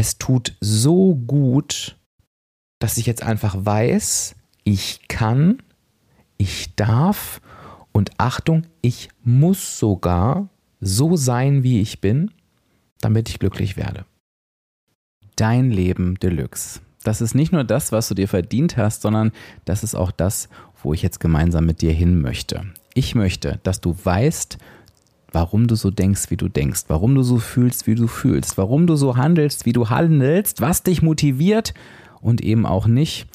es tut so gut, dass ich jetzt einfach weiß, ich kann, ich darf und Achtung, ich muss sogar so sein, wie ich bin, damit ich glücklich werde. Dein Leben Deluxe. Das ist nicht nur das, was du dir verdient hast, sondern das ist auch das, wo ich jetzt gemeinsam mit dir hin möchte. Ich möchte, dass du weißt, warum du so denkst, wie du denkst, warum du so fühlst, wie du fühlst, warum du so handelst, wie du handelst, was dich motiviert und eben auch nicht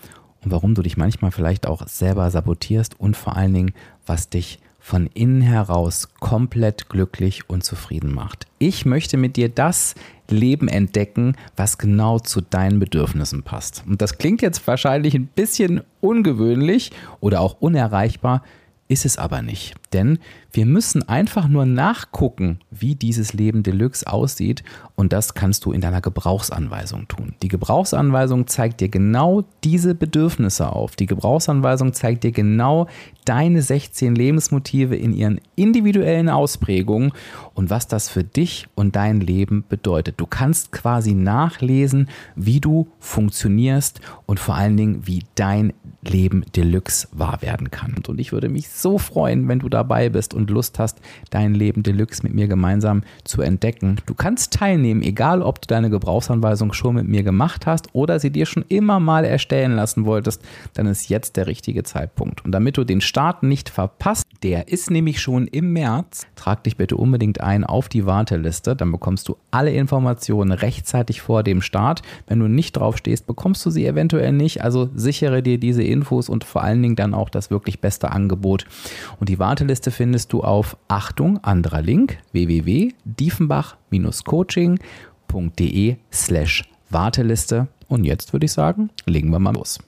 und warum du dich manchmal vielleicht auch selber sabotierst und vor allen Dingen, was dich von innen heraus komplett glücklich und zufrieden macht. Ich möchte mit dir das Leben entdecken, was genau zu deinen Bedürfnissen passt. Und das klingt jetzt wahrscheinlich ein bisschen ungewöhnlich oder auch unerreichbar, ist es aber nicht. Denn wir müssen einfach nur nachgucken, wie dieses Leben Deluxe aussieht und das kannst du in deiner Gebrauchsanweisung tun. Die Gebrauchsanweisung zeigt dir genau diese Bedürfnisse auf. Die Gebrauchsanweisung zeigt dir genau deine 16 Lebensmotive in ihren individuellen Ausprägungen und was das für dich und dein Leben bedeutet. Du kannst quasi nachlesen, wie du funktionierst und vor allen Dingen, wie dein Leben Deluxe wahr werden kann. Und ich würde mich so freuen, wenn du dabei bist und Lust hast, dein Leben Deluxe mit mir gemeinsam zu entdecken. Du kannst teilnehmen, egal ob du deine Gebrauchsanweisung schon mit mir gemacht hast oder sie dir schon immer mal erstellen lassen wolltest, dann ist jetzt der richtige Zeitpunkt. Und damit du den Start nicht verpasst, der ist nämlich schon im März, trag dich bitte unbedingt ein auf die Warteliste, dann bekommst du alle Informationen rechtzeitig vor dem Start. Wenn du nicht drauf stehst, bekommst du sie eventuell nicht, also sichere dir diese Infos und vor allen Dingen dann auch das wirklich beste Angebot. Und die Warteliste findest du auf Achtung, anderer Link, www.diefenbach-coaching.de slash Warteliste. Und jetzt würde ich sagen, legen wir mal los.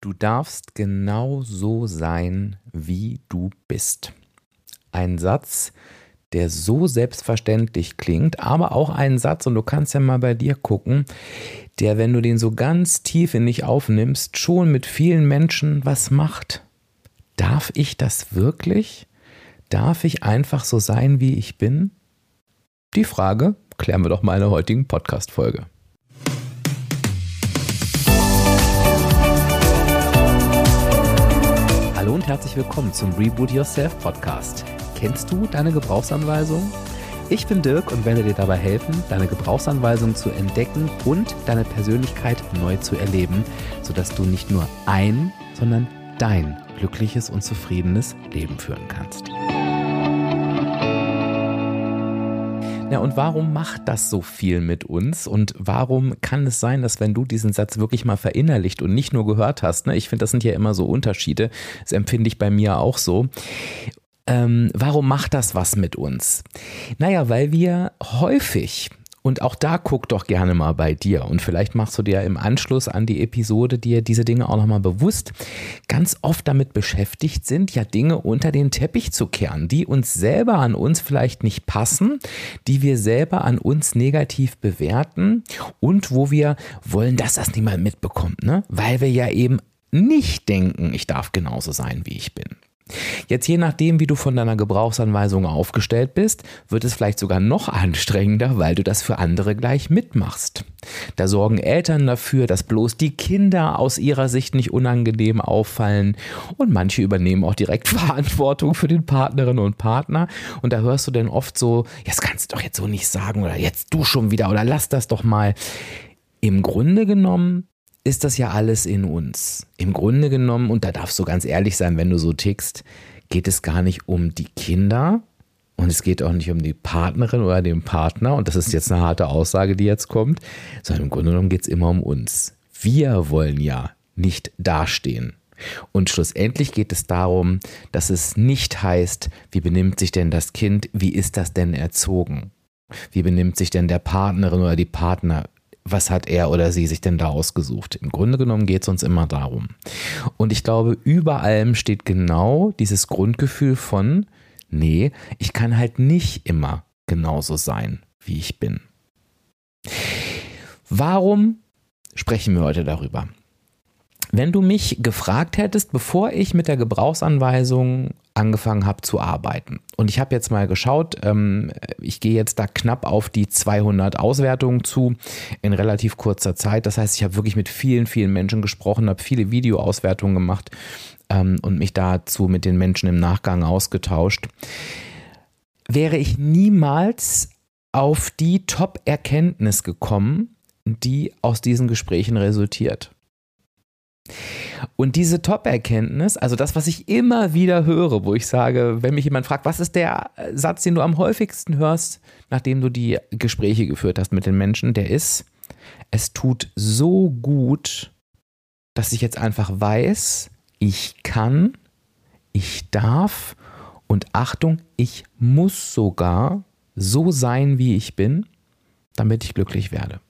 Du darfst genau so sein, wie du bist. Ein Satz, der so selbstverständlich klingt, aber auch ein Satz, und du kannst ja mal bei dir gucken, der, wenn du den so ganz tief in dich aufnimmst, schon mit vielen Menschen was macht. Darf ich das wirklich? Darf ich einfach so sein, wie ich bin? Die Frage klären wir doch mal in der heutigen Podcast-Folge. Hallo und herzlich willkommen zum Reboot Yourself Podcast. Kennst du deine Gebrauchsanweisung? Ich bin Dirk und werde dir dabei helfen, deine Gebrauchsanweisung zu entdecken und deine Persönlichkeit neu zu erleben, sodass du nicht nur ein, sondern dein glückliches und zufriedenes Leben führen kannst. Ja, und warum macht das so viel mit uns? Und warum kann es sein, dass wenn du diesen Satz wirklich mal verinnerlicht und nicht nur gehört hast, ne, ich finde, das sind ja immer so Unterschiede, das empfinde ich bei mir auch so. Ähm, warum macht das was mit uns? Naja, weil wir häufig und auch da guck doch gerne mal bei dir. Und vielleicht machst du dir im Anschluss an die Episode dir diese Dinge auch nochmal bewusst. Ganz oft damit beschäftigt sind, ja Dinge unter den Teppich zu kehren, die uns selber an uns vielleicht nicht passen, die wir selber an uns negativ bewerten und wo wir wollen, dass das niemand mitbekommt, ne? Weil wir ja eben nicht denken, ich darf genauso sein, wie ich bin. Jetzt je nachdem, wie du von deiner Gebrauchsanweisung aufgestellt bist, wird es vielleicht sogar noch anstrengender, weil du das für andere gleich mitmachst. Da sorgen Eltern dafür, dass bloß die Kinder aus ihrer Sicht nicht unangenehm auffallen und manche übernehmen auch direkt Verantwortung für den Partnerin und Partner und da hörst du dann oft so, jetzt kannst du doch jetzt so nicht sagen oder jetzt du schon wieder oder lass das doch mal. Im Grunde genommen ist das ja alles in uns. Im Grunde genommen, und da darfst du ganz ehrlich sein, wenn du so tickst, geht es gar nicht um die Kinder und es geht auch nicht um die Partnerin oder den Partner, und das ist jetzt eine harte Aussage, die jetzt kommt, sondern im Grunde genommen geht es immer um uns. Wir wollen ja nicht dastehen. Und schlussendlich geht es darum, dass es nicht heißt, wie benimmt sich denn das Kind, wie ist das denn erzogen? Wie benimmt sich denn der Partnerin oder die Partner? Was hat er oder sie sich denn da ausgesucht? Im Grunde genommen geht es uns immer darum. Und ich glaube, über allem steht genau dieses Grundgefühl von, nee, ich kann halt nicht immer genauso sein, wie ich bin. Warum sprechen wir heute darüber? Wenn du mich gefragt hättest, bevor ich mit der Gebrauchsanweisung angefangen habe zu arbeiten, und ich habe jetzt mal geschaut, ähm, ich gehe jetzt da knapp auf die 200 Auswertungen zu in relativ kurzer Zeit. Das heißt, ich habe wirklich mit vielen, vielen Menschen gesprochen, habe viele Videoauswertungen gemacht ähm, und mich dazu mit den Menschen im Nachgang ausgetauscht. Wäre ich niemals auf die Top-Erkenntnis gekommen, die aus diesen Gesprächen resultiert. Und diese Top-Erkenntnis, also das, was ich immer wieder höre, wo ich sage, wenn mich jemand fragt, was ist der Satz, den du am häufigsten hörst, nachdem du die Gespräche geführt hast mit den Menschen, der ist, es tut so gut, dass ich jetzt einfach weiß, ich kann, ich darf und Achtung, ich muss sogar so sein, wie ich bin, damit ich glücklich werde.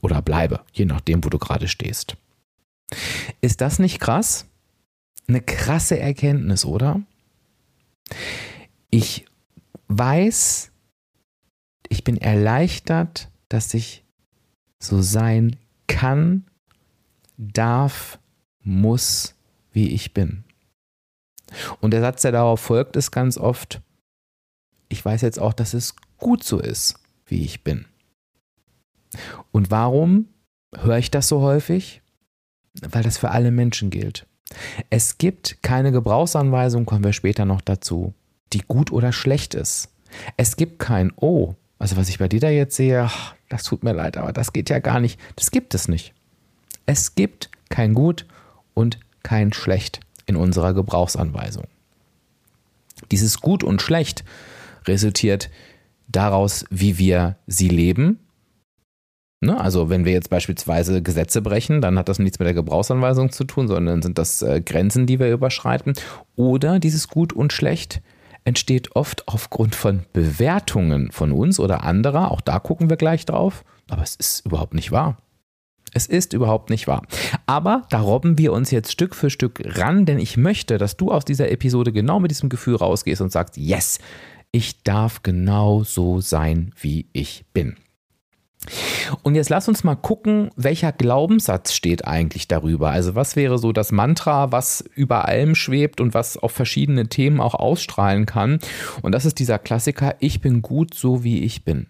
Oder bleibe, je nachdem, wo du gerade stehst. Ist das nicht krass? Eine krasse Erkenntnis, oder? Ich weiß, ich bin erleichtert, dass ich so sein kann, darf, muss, wie ich bin. Und der Satz, der darauf folgt, ist ganz oft, ich weiß jetzt auch, dass es gut so ist, wie ich bin. Und warum höre ich das so häufig? Weil das für alle Menschen gilt. Es gibt keine Gebrauchsanweisung, kommen wir später noch dazu, die gut oder schlecht ist. Es gibt kein Oh, also was ich bei dir da jetzt sehe, ach, das tut mir leid, aber das geht ja gar nicht. Das gibt es nicht. Es gibt kein Gut und kein Schlecht in unserer Gebrauchsanweisung. Dieses Gut und Schlecht resultiert daraus, wie wir sie leben. Ne? Also wenn wir jetzt beispielsweise Gesetze brechen, dann hat das nichts mit der Gebrauchsanweisung zu tun, sondern sind das äh, Grenzen, die wir überschreiten. Oder dieses Gut und Schlecht entsteht oft aufgrund von Bewertungen von uns oder anderer. Auch da gucken wir gleich drauf. Aber es ist überhaupt nicht wahr. Es ist überhaupt nicht wahr. Aber da robben wir uns jetzt Stück für Stück ran, denn ich möchte, dass du aus dieser Episode genau mit diesem Gefühl rausgehst und sagst, yes, ich darf genau so sein, wie ich bin. Und jetzt lass uns mal gucken, welcher Glaubenssatz steht eigentlich darüber. Also was wäre so das Mantra, was über allem schwebt und was auf verschiedene Themen auch ausstrahlen kann. Und das ist dieser Klassiker, ich bin gut so, wie ich bin.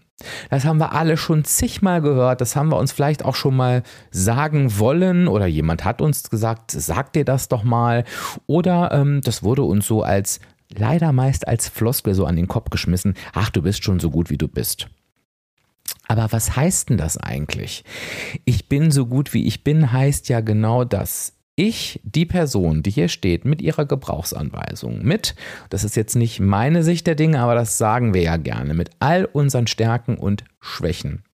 Das haben wir alle schon zigmal gehört, das haben wir uns vielleicht auch schon mal sagen wollen oder jemand hat uns gesagt, sag dir das doch mal. Oder ähm, das wurde uns so als, leider meist als Floskel so an den Kopf geschmissen, ach, du bist schon so gut, wie du bist. Aber was heißt denn das eigentlich? Ich bin so gut, wie ich bin, heißt ja genau das ich, die Person, die hier steht, mit ihrer Gebrauchsanweisung, mit, das ist jetzt nicht meine Sicht der Dinge, aber das sagen wir ja gerne, mit all unseren Stärken und Schwächen.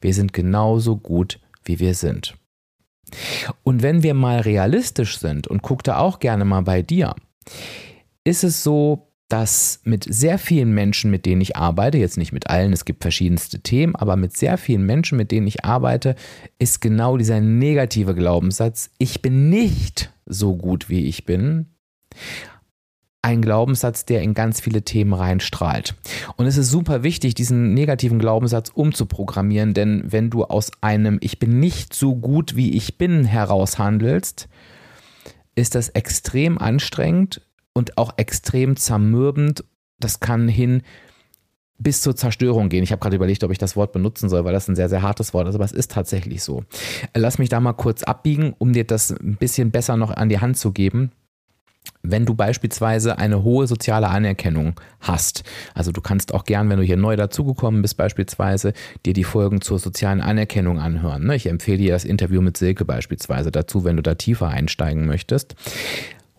Wir sind genauso gut, wie wir sind. Und wenn wir mal realistisch sind und guck da auch gerne mal bei dir, ist es so, dass mit sehr vielen Menschen, mit denen ich arbeite, jetzt nicht mit allen, es gibt verschiedenste Themen, aber mit sehr vielen Menschen, mit denen ich arbeite, ist genau dieser negative Glaubenssatz, ich bin nicht so gut, wie ich bin, ein Glaubenssatz, der in ganz viele Themen reinstrahlt. Und es ist super wichtig, diesen negativen Glaubenssatz umzuprogrammieren, denn wenn du aus einem Ich bin nicht so gut, wie ich bin heraus handelst, ist das extrem anstrengend und auch extrem zermürbend. Das kann hin bis zur Zerstörung gehen. Ich habe gerade überlegt, ob ich das Wort benutzen soll, weil das ein sehr, sehr hartes Wort ist, aber es ist tatsächlich so. Lass mich da mal kurz abbiegen, um dir das ein bisschen besser noch an die Hand zu geben. Wenn du beispielsweise eine hohe soziale Anerkennung hast, also du kannst auch gern, wenn du hier neu dazugekommen bist, beispielsweise dir die Folgen zur sozialen Anerkennung anhören. Ne? Ich empfehle dir das Interview mit Silke beispielsweise dazu, wenn du da tiefer einsteigen möchtest.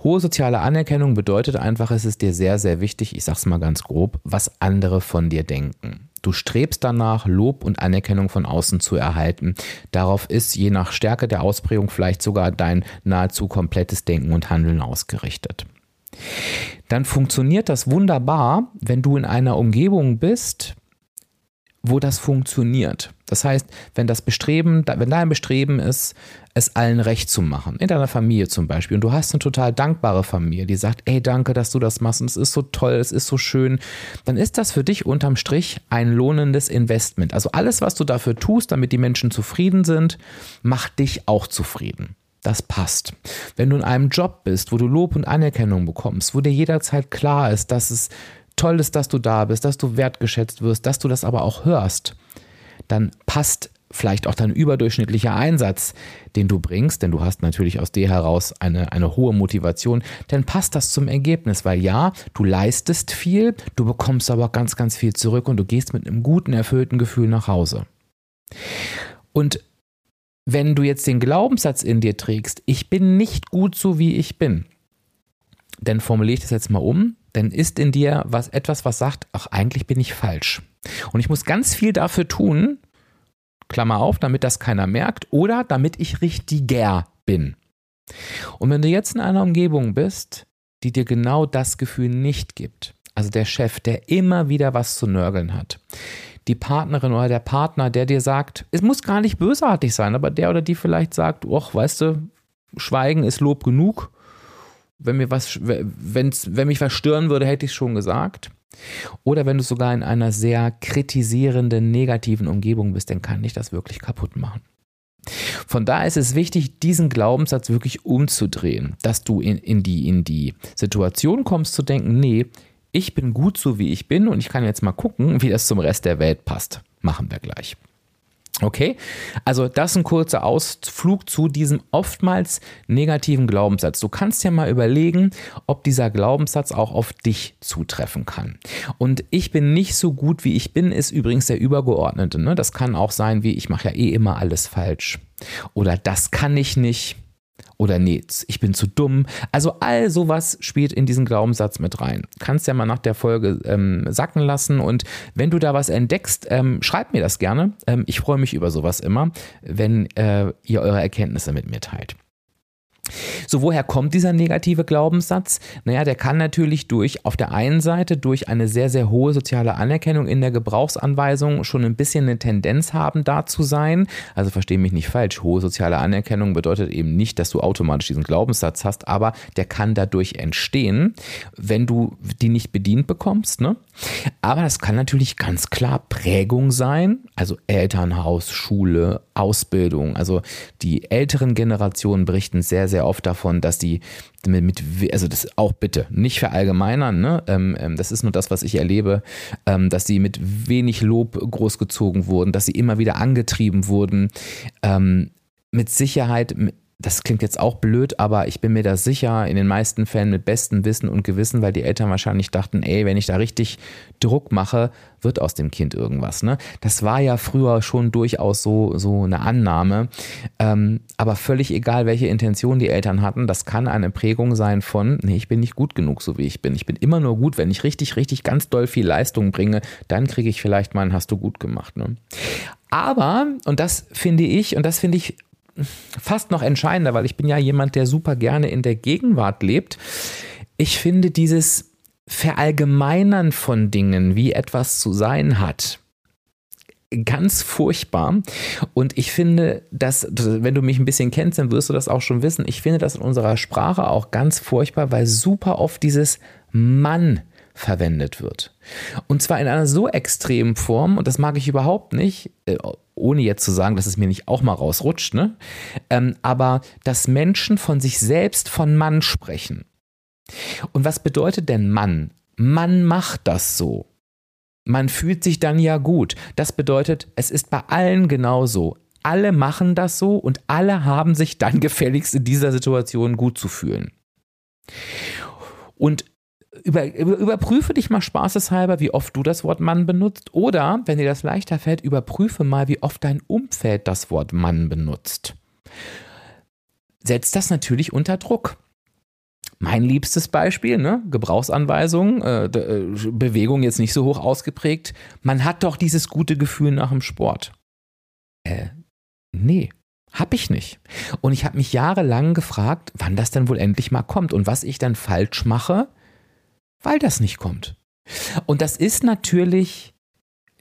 Hohe soziale Anerkennung bedeutet einfach, es ist dir sehr, sehr wichtig, ich sag's mal ganz grob, was andere von dir denken. Du strebst danach, Lob und Anerkennung von außen zu erhalten. Darauf ist je nach Stärke der Ausprägung vielleicht sogar dein nahezu komplettes Denken und Handeln ausgerichtet. Dann funktioniert das wunderbar, wenn du in einer Umgebung bist, wo das funktioniert. Das heißt, wenn das Bestreben, wenn dein Bestreben ist, es allen recht zu machen, in deiner Familie zum Beispiel, und du hast eine total dankbare Familie, die sagt, ey, danke, dass du das machst und es ist so toll, es ist so schön, dann ist das für dich unterm Strich ein lohnendes Investment. Also alles, was du dafür tust, damit die Menschen zufrieden sind, macht dich auch zufrieden. Das passt. Wenn du in einem Job bist, wo du Lob und Anerkennung bekommst, wo dir jederzeit klar ist, dass es toll ist, dass du da bist, dass du wertgeschätzt wirst, dass du das aber auch hörst, dann passt vielleicht auch dein überdurchschnittlicher Einsatz, den du bringst, denn du hast natürlich aus dir heraus eine, eine hohe Motivation, dann passt das zum Ergebnis, weil ja, du leistest viel, du bekommst aber ganz, ganz viel zurück und du gehst mit einem guten, erfüllten Gefühl nach Hause. Und wenn du jetzt den Glaubenssatz in dir trägst, ich bin nicht gut so wie ich bin, dann formuliere ich das jetzt mal um, dann ist in dir was etwas, was sagt, ach, eigentlich bin ich falsch. Und ich muss ganz viel dafür tun, Klammer auf, damit das keiner merkt, oder damit ich richtiger bin. Und wenn du jetzt in einer Umgebung bist, die dir genau das Gefühl nicht gibt, also der Chef, der immer wieder was zu nörgeln hat, die Partnerin oder der Partner, der dir sagt, es muss gar nicht bösartig sein, aber der oder die vielleicht sagt, ach, weißt du, Schweigen ist Lob genug. Wenn, mir was, wenn's, wenn mich was stören würde, hätte ich schon gesagt. Oder wenn du sogar in einer sehr kritisierenden, negativen Umgebung bist, dann kann ich das wirklich kaputt machen. Von daher ist es wichtig, diesen Glaubenssatz wirklich umzudrehen, dass du in, in, die, in die Situation kommst zu denken, nee, ich bin gut so wie ich bin und ich kann jetzt mal gucken, wie das zum Rest der Welt passt. Machen wir gleich. Okay, also das ist ein kurzer Ausflug zu diesem oftmals negativen Glaubenssatz. Du kannst ja mal überlegen, ob dieser Glaubenssatz auch auf dich zutreffen kann. Und ich bin nicht so gut wie ich bin, ist übrigens der Übergeordnete. Ne? Das kann auch sein wie, ich mache ja eh immer alles falsch. Oder das kann ich nicht oder nee, ich bin zu dumm. Also all sowas spielt in diesen Glaubenssatz mit rein. Kannst ja mal nach der Folge ähm, sacken lassen und wenn du da was entdeckst, ähm, schreib mir das gerne. Ähm, ich freue mich über sowas immer, wenn äh, ihr eure Erkenntnisse mit mir teilt. So, woher kommt dieser negative Glaubenssatz? Naja, der kann natürlich durch, auf der einen Seite durch eine sehr, sehr hohe soziale Anerkennung in der Gebrauchsanweisung schon ein bisschen eine Tendenz haben, da zu sein. Also verstehe mich nicht falsch, hohe soziale Anerkennung bedeutet eben nicht, dass du automatisch diesen Glaubenssatz hast, aber der kann dadurch entstehen, wenn du die nicht bedient bekommst. Ne? Aber das kann natürlich ganz klar Prägung sein, also Elternhaus, Schule, Ausbildung. Also die älteren Generationen berichten sehr, sehr oft davon, dass die mit, also das auch bitte nicht verallgemeinern, ne? Ähm, ähm, das ist nur das, was ich erlebe, ähm, dass sie mit wenig Lob großgezogen wurden, dass sie immer wieder angetrieben wurden. Ähm, mit Sicherheit das klingt jetzt auch blöd, aber ich bin mir da sicher, in den meisten Fällen mit bestem Wissen und Gewissen, weil die Eltern wahrscheinlich dachten, ey, wenn ich da richtig Druck mache, wird aus dem Kind irgendwas. Ne? Das war ja früher schon durchaus so, so eine Annahme. Ähm, aber völlig egal, welche Intention die Eltern hatten, das kann eine Prägung sein von, nee, ich bin nicht gut genug, so wie ich bin. Ich bin immer nur gut, wenn ich richtig, richtig ganz doll viel Leistung bringe, dann kriege ich vielleicht mal ein Hast du gut gemacht. Ne? Aber, und das finde ich, und das finde ich fast noch entscheidender, weil ich bin ja jemand, der super gerne in der Gegenwart lebt. Ich finde dieses Verallgemeinern von Dingen, wie etwas zu sein hat, ganz furchtbar. Und ich finde, dass, wenn du mich ein bisschen kennst, dann wirst du das auch schon wissen. Ich finde das in unserer Sprache auch ganz furchtbar, weil super oft dieses Mann verwendet wird. Und zwar in einer so extremen Form, und das mag ich überhaupt nicht, äh, ohne jetzt zu sagen, dass es mir nicht auch mal rausrutscht, ne? Ähm, aber dass Menschen von sich selbst von Mann sprechen. Und was bedeutet denn Mann? Mann macht das so. Man fühlt sich dann ja gut. Das bedeutet, es ist bei allen genauso. Alle machen das so und alle haben sich dann gefälligst in dieser Situation gut zu fühlen. Und über, über, überprüfe dich mal spaßeshalber, wie oft du das Wort Mann benutzt. Oder, wenn dir das leichter fällt, überprüfe mal, wie oft dein Umfeld das Wort Mann benutzt. Setzt das natürlich unter Druck. Mein liebstes Beispiel, ne? Gebrauchsanweisung, äh, äh, Bewegung jetzt nicht so hoch ausgeprägt. Man hat doch dieses gute Gefühl nach dem Sport. Äh, nee, hab ich nicht. Und ich habe mich jahrelang gefragt, wann das denn wohl endlich mal kommt und was ich dann falsch mache, weil das nicht kommt. Und das ist natürlich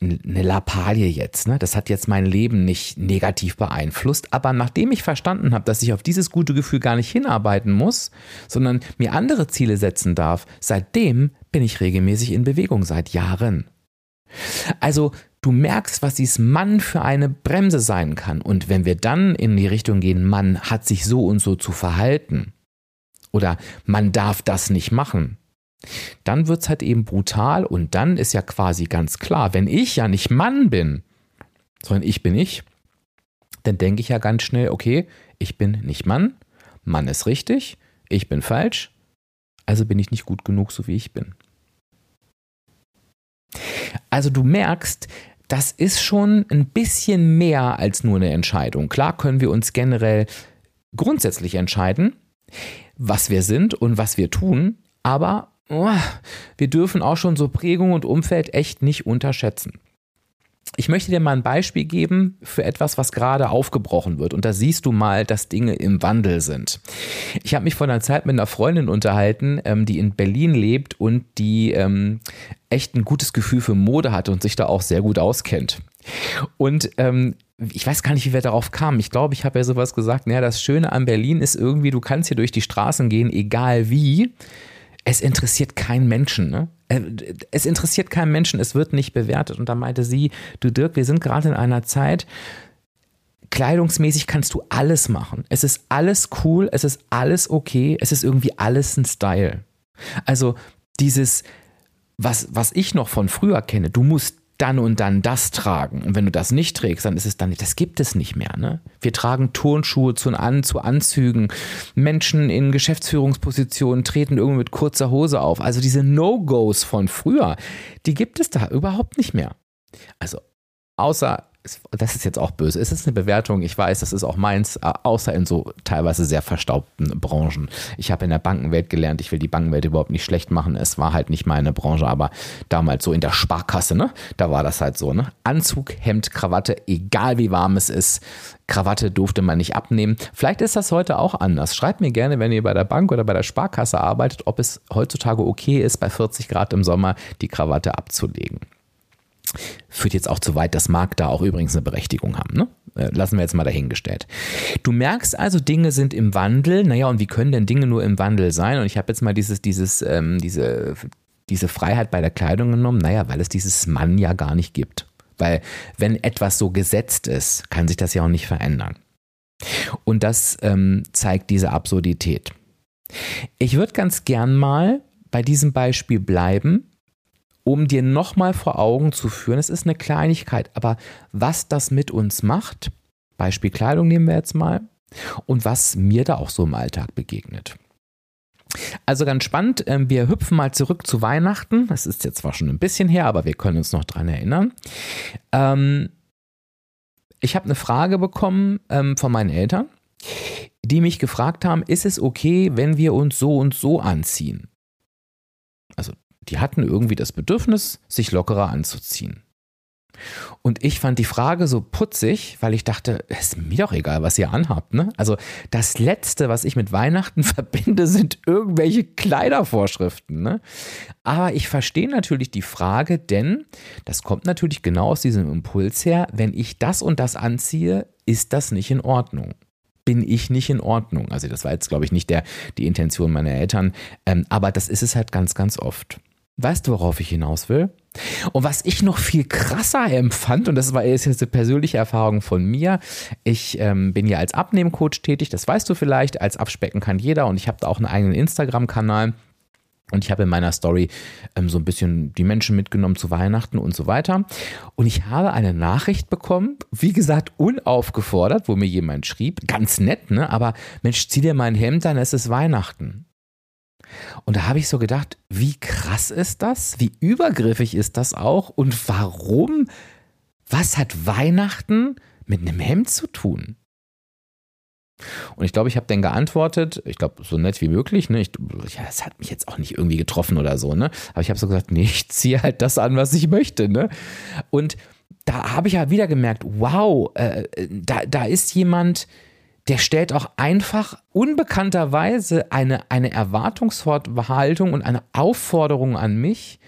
eine Lappalie jetzt. Ne? Das hat jetzt mein Leben nicht negativ beeinflusst. Aber nachdem ich verstanden habe, dass ich auf dieses gute Gefühl gar nicht hinarbeiten muss, sondern mir andere Ziele setzen darf, seitdem bin ich regelmäßig in Bewegung, seit Jahren. Also du merkst, was dieses Mann für eine Bremse sein kann. Und wenn wir dann in die Richtung gehen, Mann hat sich so und so zu verhalten oder man darf das nicht machen, dann wird es halt eben brutal und dann ist ja quasi ganz klar, wenn ich ja nicht Mann bin, sondern ich bin ich, dann denke ich ja ganz schnell, okay, ich bin nicht Mann, Mann ist richtig, ich bin falsch, also bin ich nicht gut genug, so wie ich bin. Also du merkst, das ist schon ein bisschen mehr als nur eine Entscheidung. Klar können wir uns generell grundsätzlich entscheiden, was wir sind und was wir tun, aber oh, wir dürfen auch schon so Prägung und Umfeld echt nicht unterschätzen. Ich möchte dir mal ein Beispiel geben für etwas, was gerade aufgebrochen wird. Und da siehst du mal, dass Dinge im Wandel sind. Ich habe mich vor einer Zeit mit einer Freundin unterhalten, ähm, die in Berlin lebt und die ähm, echt ein gutes Gefühl für Mode hat und sich da auch sehr gut auskennt. Und ähm, ich weiß gar nicht, wie wir darauf kamen. Ich glaube, ich habe ja sowas gesagt, naja, das Schöne an Berlin ist irgendwie, du kannst hier durch die Straßen gehen, egal wie es interessiert keinen Menschen. Ne? Äh, es interessiert keinen Menschen, es wird nicht bewertet. Und da meinte sie, du Dirk, wir sind gerade in einer Zeit, kleidungsmäßig kannst du alles machen. Es ist alles cool, es ist alles okay, es ist irgendwie alles ein Style. Also dieses, was, was ich noch von früher kenne, du musst dann und dann das tragen. Und wenn du das nicht trägst, dann ist es dann nicht, das gibt es nicht mehr. Ne? Wir tragen Turnschuhe zu, an, zu Anzügen. Menschen in Geschäftsführungspositionen treten irgendwie mit kurzer Hose auf. Also diese No-Gos von früher, die gibt es da überhaupt nicht mehr. Also außer das ist jetzt auch böse, es ist eine Bewertung, ich weiß, das ist auch meins, äh, außer in so teilweise sehr verstaubten Branchen. Ich habe in der Bankenwelt gelernt, ich will die Bankenwelt überhaupt nicht schlecht machen, es war halt nicht meine Branche, aber damals so in der Sparkasse, ne, da war das halt so, ne, Anzug, Hemd, Krawatte, egal wie warm es ist, Krawatte durfte man nicht abnehmen. Vielleicht ist das heute auch anders. Schreibt mir gerne, wenn ihr bei der Bank oder bei der Sparkasse arbeitet, ob es heutzutage okay ist, bei 40 Grad im Sommer die Krawatte abzulegen. Führt jetzt auch zu weit, das mag da auch übrigens eine Berechtigung haben. Ne? Äh, lassen wir jetzt mal dahingestellt. Du merkst also, Dinge sind im Wandel. Naja, und wie können denn Dinge nur im Wandel sein? Und ich habe jetzt mal dieses, dieses, ähm, diese, diese Freiheit bei der Kleidung genommen. Naja, weil es dieses Mann ja gar nicht gibt. Weil wenn etwas so gesetzt ist, kann sich das ja auch nicht verändern. Und das ähm, zeigt diese Absurdität. Ich würde ganz gern mal bei diesem Beispiel bleiben um dir nochmal vor Augen zu führen, es ist eine Kleinigkeit, aber was das mit uns macht, Beispiel Kleidung nehmen wir jetzt mal, und was mir da auch so im Alltag begegnet. Also ganz spannend, ähm, wir hüpfen mal zurück zu Weihnachten. Das ist jetzt zwar schon ein bisschen her, aber wir können uns noch dran erinnern. Ähm, ich habe eine Frage bekommen ähm, von meinen Eltern, die mich gefragt haben, ist es okay, wenn wir uns so und so anziehen? Also die hatten irgendwie das Bedürfnis, sich lockerer anzuziehen. Und ich fand die Frage so putzig, weil ich dachte, es ist mir doch egal, was ihr anhabt. Ne? Also das Letzte, was ich mit Weihnachten verbinde, sind irgendwelche Kleidervorschriften. Ne? Aber ich verstehe natürlich die Frage, denn das kommt natürlich genau aus diesem Impuls her, wenn ich das und das anziehe, ist das nicht in Ordnung bin ich nicht in Ordnung. Also das war jetzt, glaube ich, nicht der, die Intention meiner Eltern, ähm, aber das ist es halt ganz, ganz oft. Weißt du, worauf ich hinaus will? Und was ich noch viel krasser empfand, und das war jetzt eine persönliche Erfahrung von mir, ich ähm, bin ja als Abnehmcoach tätig, das weißt du vielleicht, als Abspecken kann jeder und ich habe da auch einen eigenen Instagram-Kanal. Und ich habe in meiner Story ähm, so ein bisschen die Menschen mitgenommen zu Weihnachten und so weiter. Und ich habe eine Nachricht bekommen, wie gesagt, unaufgefordert, wo mir jemand schrieb, ganz nett, ne? Aber Mensch, zieh dir mal ein Hemd an, es ist Weihnachten. Und da habe ich so gedacht, wie krass ist das? Wie übergriffig ist das auch? Und warum? Was hat Weihnachten mit einem Hemd zu tun? Und ich glaube, ich habe dann geantwortet, ich glaube, so nett wie möglich, ne? Ich, ja, das hat mich jetzt auch nicht irgendwie getroffen oder so, ne? Aber ich habe so gesagt, nee, ich ziehe halt das an, was ich möchte, ne? Und da habe ich ja wieder gemerkt, wow, äh, da, da ist jemand, der stellt auch einfach unbekannterweise eine, eine Erwartungshaltung und eine Aufforderung an mich,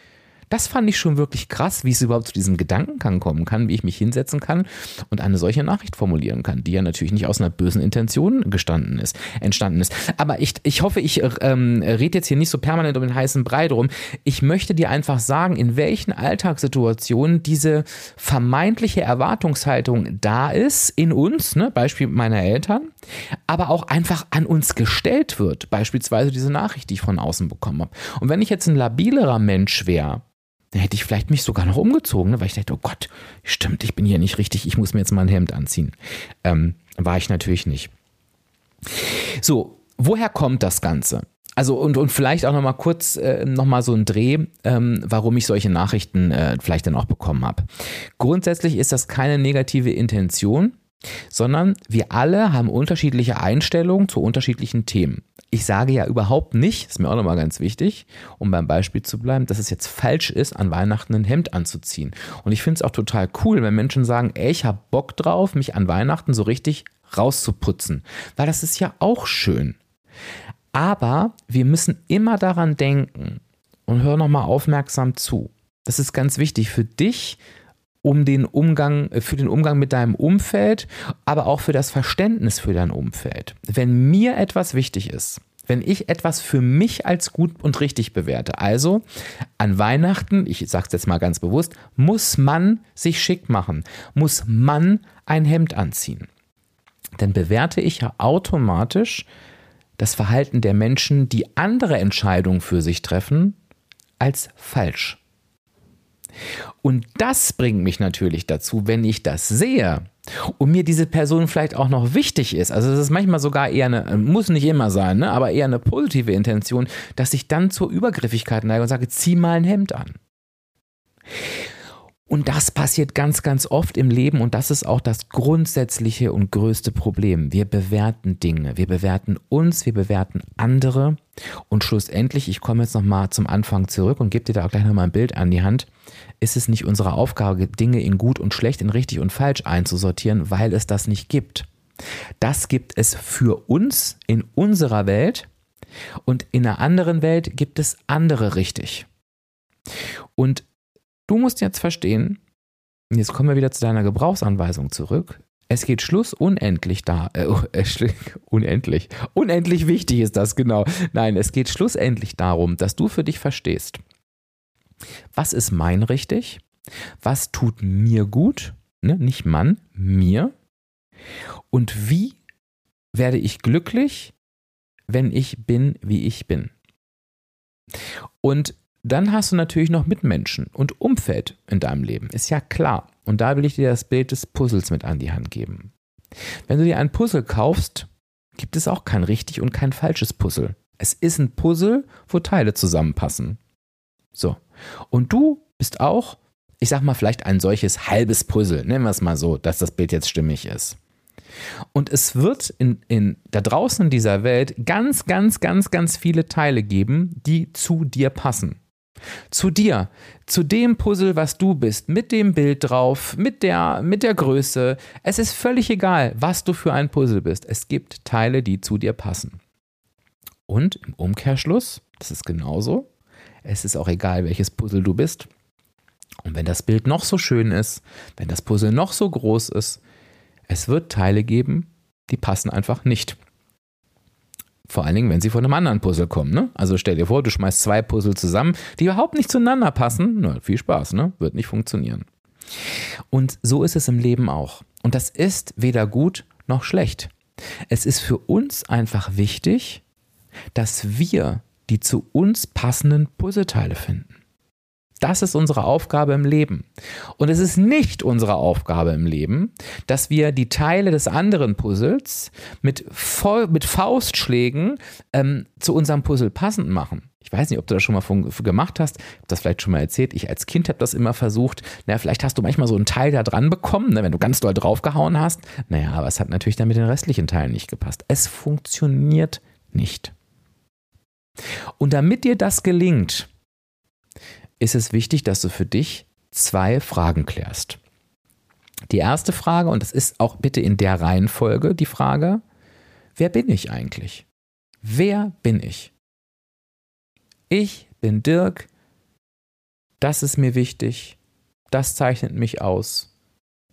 Das fand ich schon wirklich krass, wie es überhaupt zu diesem Gedankengang kommen kann, wie ich mich hinsetzen kann und eine solche Nachricht formulieren kann, die ja natürlich nicht aus einer bösen Intention gestanden ist, entstanden ist. Aber ich, ich hoffe, ich ähm, rede jetzt hier nicht so permanent um den heißen Brei drum. Ich möchte dir einfach sagen, in welchen Alltagssituationen diese vermeintliche Erwartungshaltung da ist in uns, ne, Beispiel meiner Eltern, aber auch einfach an uns gestellt wird. Beispielsweise diese Nachricht, die ich von außen bekommen habe. Und wenn ich jetzt ein labilerer Mensch wäre, dann hätte ich vielleicht mich sogar noch umgezogen, ne? weil ich dachte, oh Gott, stimmt, ich bin hier nicht richtig, ich muss mir jetzt mal ein Hemd anziehen. Ähm, war ich natürlich nicht. So, woher kommt das Ganze? Also und, und vielleicht auch nochmal kurz äh, nochmal so ein Dreh, ähm, warum ich solche Nachrichten äh, vielleicht dann auch bekommen habe. Grundsätzlich ist das keine negative Intention, sondern wir alle haben unterschiedliche Einstellungen zu unterschiedlichen Themen. Ich sage ja überhaupt nicht, ist mir auch nochmal ganz wichtig, um beim Beispiel zu bleiben, dass es jetzt falsch ist, an Weihnachten ein Hemd anzuziehen. Und ich finde es auch total cool, wenn Menschen sagen, ey, ich habe Bock drauf, mich an Weihnachten so richtig rauszuputzen. Weil das ist ja auch schön. Aber wir müssen immer daran denken und hör nochmal aufmerksam zu. Das ist ganz wichtig für dich um den Umgang, äh, für den Umgang mit deinem Umfeld, aber auch für das Verständnis für dein Umfeld. Wenn mir etwas wichtig ist, wenn ich etwas für mich als gut und richtig bewerte, also an Weihnachten, ich sage es jetzt mal ganz bewusst, muss man sich schick machen, muss man ein Hemd anziehen. Dann bewerte ich ja automatisch das Verhalten der Menschen, die andere Entscheidungen für sich treffen, als falsch. Und das bringt mich natürlich dazu, wenn ich das sehe und mir diese Person vielleicht auch noch wichtig ist, also es ist manchmal sogar eher eine, muss nicht immer sein, ne, aber eher eine positive Intention, dass ich dann zur Übergriffigkeit neige und sage, zieh mal ein Hemd an. Und das passiert ganz, ganz oft im Leben und das ist auch das grundsätzliche und größte Problem. Wir bewerten Dinge, wir bewerten uns, wir bewerten andere und schlussendlich, ich komme jetzt nochmal zum Anfang zurück und gebe dir da auch gleich nochmal ein Bild an die Hand, ist es nicht unsere Aufgabe, Dinge in gut und schlecht, in richtig und falsch einzusortieren, weil es das nicht gibt. Das gibt es für uns in unserer Welt und in einer anderen Welt gibt es andere richtig. Und Du musst jetzt verstehen, jetzt kommen wir wieder zu deiner Gebrauchsanweisung zurück. Es geht Schluss unendlich da, äh, unendlich, unendlich wichtig ist das, genau. Nein, es geht schlussendlich darum, dass du für dich verstehst, was ist mein richtig, was tut mir gut, ne? nicht Mann, mir, und wie werde ich glücklich, wenn ich bin, wie ich bin. Und dann hast du natürlich noch Mitmenschen und Umfeld in deinem Leben, ist ja klar. Und da will ich dir das Bild des Puzzles mit an die Hand geben. Wenn du dir ein Puzzle kaufst, gibt es auch kein richtig und kein falsches Puzzle. Es ist ein Puzzle, wo Teile zusammenpassen. So. Und du bist auch, ich sag mal, vielleicht ein solches halbes Puzzle. Nennen wir es mal so, dass das Bild jetzt stimmig ist. Und es wird in, in, da draußen in dieser Welt ganz, ganz, ganz, ganz viele Teile geben, die zu dir passen. Zu dir, zu dem Puzzle, was du bist, mit dem Bild drauf, mit der, mit der Größe. Es ist völlig egal, was du für ein Puzzle bist. Es gibt Teile, die zu dir passen. Und im Umkehrschluss, das ist genauso, es ist auch egal, welches Puzzle du bist. Und wenn das Bild noch so schön ist, wenn das Puzzle noch so groß ist, es wird Teile geben, die passen einfach nicht. Vor allen Dingen, wenn sie von einem anderen Puzzle kommen. Ne? Also stell dir vor, du schmeißt zwei Puzzle zusammen, die überhaupt nicht zueinander passen. Na, viel Spaß, ne? Wird nicht funktionieren. Und so ist es im Leben auch. Und das ist weder gut noch schlecht. Es ist für uns einfach wichtig, dass wir die zu uns passenden Puzzleteile finden. Das ist unsere Aufgabe im Leben. Und es ist nicht unsere Aufgabe im Leben, dass wir die Teile des anderen Puzzles mit, Voll, mit Faustschlägen ähm, zu unserem Puzzle passend machen. Ich weiß nicht, ob du das schon mal gemacht hast. Ich habe das vielleicht schon mal erzählt. Ich als Kind habe das immer versucht. Naja, vielleicht hast du manchmal so einen Teil da dran bekommen, ne, wenn du ganz doll draufgehauen hast. Naja, aber es hat natürlich dann mit den restlichen Teilen nicht gepasst. Es funktioniert nicht. Und damit dir das gelingt, ist es wichtig, dass du für dich zwei Fragen klärst. Die erste Frage, und das ist auch bitte in der Reihenfolge die Frage, wer bin ich eigentlich? Wer bin ich? Ich bin Dirk, das ist mir wichtig, das zeichnet mich aus.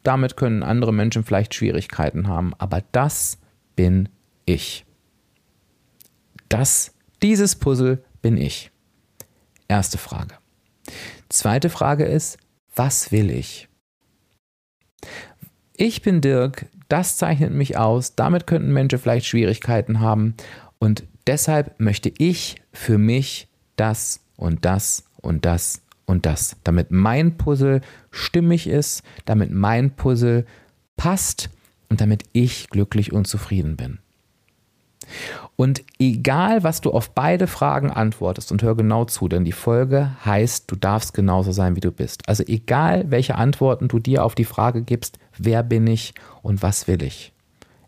Damit können andere Menschen vielleicht Schwierigkeiten haben, aber das bin ich. Das, dieses Puzzle bin ich. Erste Frage. Zweite Frage ist, was will ich? Ich bin Dirk, das zeichnet mich aus, damit könnten Menschen vielleicht Schwierigkeiten haben und deshalb möchte ich für mich das und das und das und das, damit mein Puzzle stimmig ist, damit mein Puzzle passt und damit ich glücklich und zufrieden bin. Und egal, was du auf beide Fragen antwortest, und hör genau zu, denn die Folge heißt, du darfst genauso sein, wie du bist. Also egal, welche Antworten du dir auf die Frage gibst, wer bin ich und was will ich.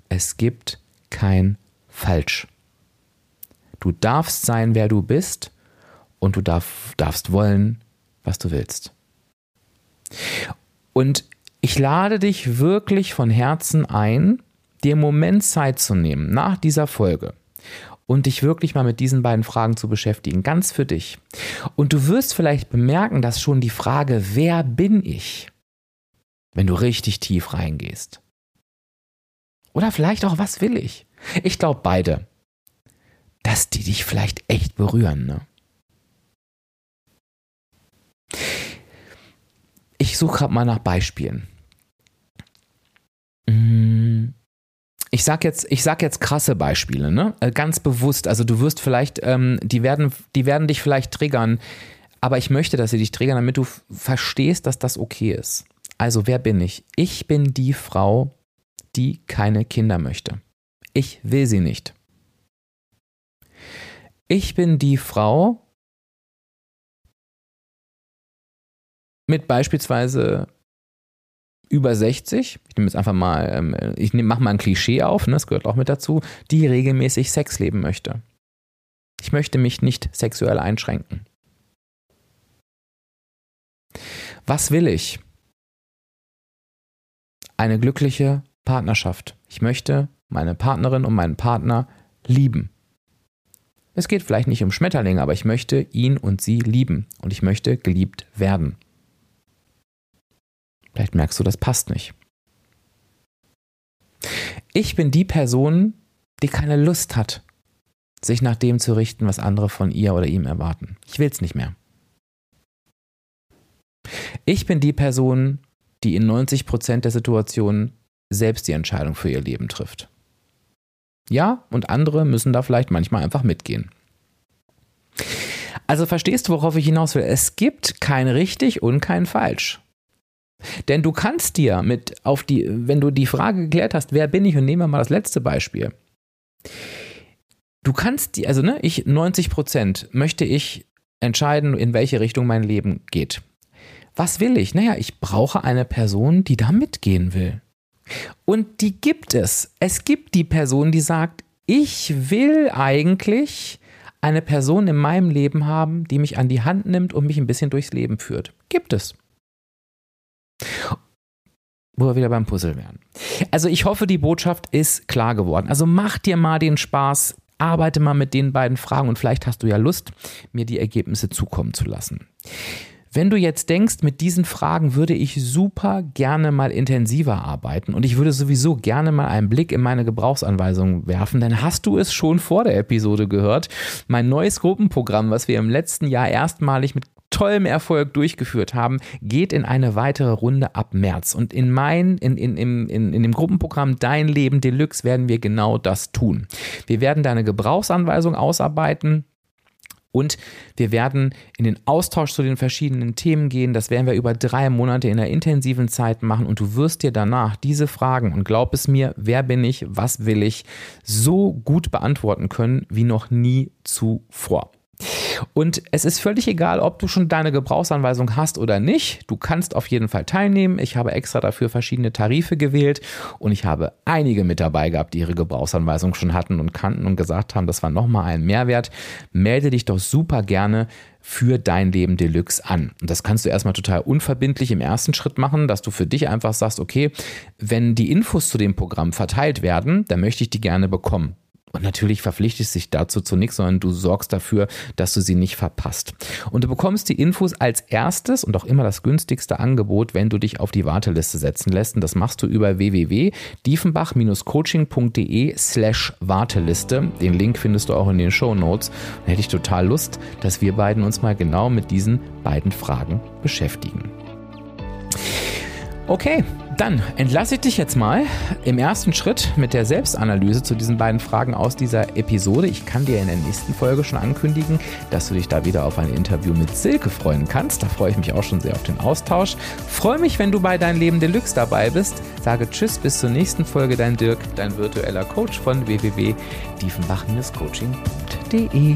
Es gibt kein Falsch. Du darfst sein, wer du bist, und du darf, darfst wollen, was du willst. Und ich lade dich wirklich von Herzen ein, dir einen Moment Zeit zu nehmen nach dieser Folge und dich wirklich mal mit diesen beiden Fragen zu beschäftigen, ganz für dich. Und du wirst vielleicht bemerken, dass schon die Frage, wer bin ich, wenn du richtig tief reingehst. Oder vielleicht auch, was will ich? Ich glaube beide, dass die dich vielleicht echt berühren. Ne? Ich suche gerade mal nach Beispielen. Mmh ich sag jetzt, ich sag jetzt krasse Beispiele, ne? Äh, ganz bewusst. Also du wirst vielleicht, ähm, die werden, die werden dich vielleicht triggern, aber ich möchte, dass sie dich triggern, damit du verstehst, dass das okay ist. Also wer bin ich? Ich bin die Frau, die keine Kinder möchte. Ich will sie nicht. Ich bin die Frau mit beispielsweise über 60, ich nehme jetzt einfach mal, ähm, ich mache mal ein Klischee auf, ne, das gehört auch mit dazu, die regelmäßig Sex leben möchte. Ich möchte mich nicht sexuell einschränken. Was will ich? Eine glückliche Partnerschaft. Ich möchte meine Partnerin und meinen Partner lieben. Es geht vielleicht nicht um Schmetterlinge, aber ich möchte ihn und sie lieben und ich möchte geliebt werden. Vielleicht merkst du, das passt nicht. Ich bin die Person, die keine Lust hat, sich nach dem zu richten, was andere von ihr oder ihm erwarten. Ich will es nicht mehr. Ich bin die Person, die in 90% der Situationen selbst die Entscheidung für ihr Leben trifft. Ja, und andere müssen da vielleicht manchmal einfach mitgehen. Also verstehst du, worauf ich hinaus will? Es gibt kein richtig und kein falsch. Denn du kannst dir mit auf die, wenn du die Frage geklärt hast, wer bin ich, und nehmen wir mal das letzte Beispiel. Du kannst die, also ne, ich 90 Prozent möchte ich entscheiden, in welche Richtung mein Leben geht. Was will ich? Naja, ich brauche eine Person, die da mitgehen will. Und die gibt es. Es gibt die Person, die sagt, ich will eigentlich eine Person in meinem Leben haben, die mich an die Hand nimmt und mich ein bisschen durchs Leben führt. Gibt es. Wo wir wieder beim Puzzle wären. Also ich hoffe, die Botschaft ist klar geworden. Also mach dir mal den Spaß, arbeite mal mit den beiden Fragen und vielleicht hast du ja Lust, mir die Ergebnisse zukommen zu lassen. Wenn du jetzt denkst, mit diesen Fragen würde ich super gerne mal intensiver arbeiten und ich würde sowieso gerne mal einen Blick in meine Gebrauchsanweisungen werfen, dann hast du es schon vor der Episode gehört. Mein neues Gruppenprogramm, was wir im letzten Jahr erstmalig mit tollem Erfolg durchgeführt haben, geht in eine weitere Runde ab März. Und in, mein, in, in, in, in, dem Gruppenprogramm Dein Leben Deluxe werden wir genau das tun. Wir werden deine Gebrauchsanweisung ausarbeiten. Und wir werden in den Austausch zu den verschiedenen Themen gehen. Das werden wir über drei Monate in einer intensiven Zeit machen. Und du wirst dir danach diese Fragen, und glaub es mir, wer bin ich, was will ich, so gut beantworten können wie noch nie zuvor. Und es ist völlig egal, ob du schon deine Gebrauchsanweisung hast oder nicht. Du kannst auf jeden Fall teilnehmen. Ich habe extra dafür verschiedene Tarife gewählt und ich habe einige mit dabei gehabt, die ihre Gebrauchsanweisung schon hatten und kannten und gesagt haben, das war nochmal ein Mehrwert. Melde dich doch super gerne für dein Leben Deluxe an. Und das kannst du erstmal total unverbindlich im ersten Schritt machen, dass du für dich einfach sagst, okay, wenn die Infos zu dem Programm verteilt werden, dann möchte ich die gerne bekommen. Und natürlich verpflichtest dich dazu zu nichts, sondern du sorgst dafür, dass du sie nicht verpasst. Und du bekommst die Infos als erstes und auch immer das günstigste Angebot, wenn du dich auf die Warteliste setzen lässt. Und das machst du über www.diefenbach-coaching.de slash Warteliste. Den Link findest du auch in den Show Notes. Da hätte ich total Lust, dass wir beiden uns mal genau mit diesen beiden Fragen beschäftigen. Okay, dann entlasse ich dich jetzt mal im ersten Schritt mit der Selbstanalyse zu diesen beiden Fragen aus dieser Episode. Ich kann dir in der nächsten Folge schon ankündigen, dass du dich da wieder auf ein Interview mit Silke freuen kannst. Da freue ich mich auch schon sehr auf den Austausch. Freue mich, wenn du bei Dein Leben Deluxe dabei bist. Sage Tschüss, bis zur nächsten Folge. Dein Dirk, dein virtueller Coach von www.diefenbach-coaching.de.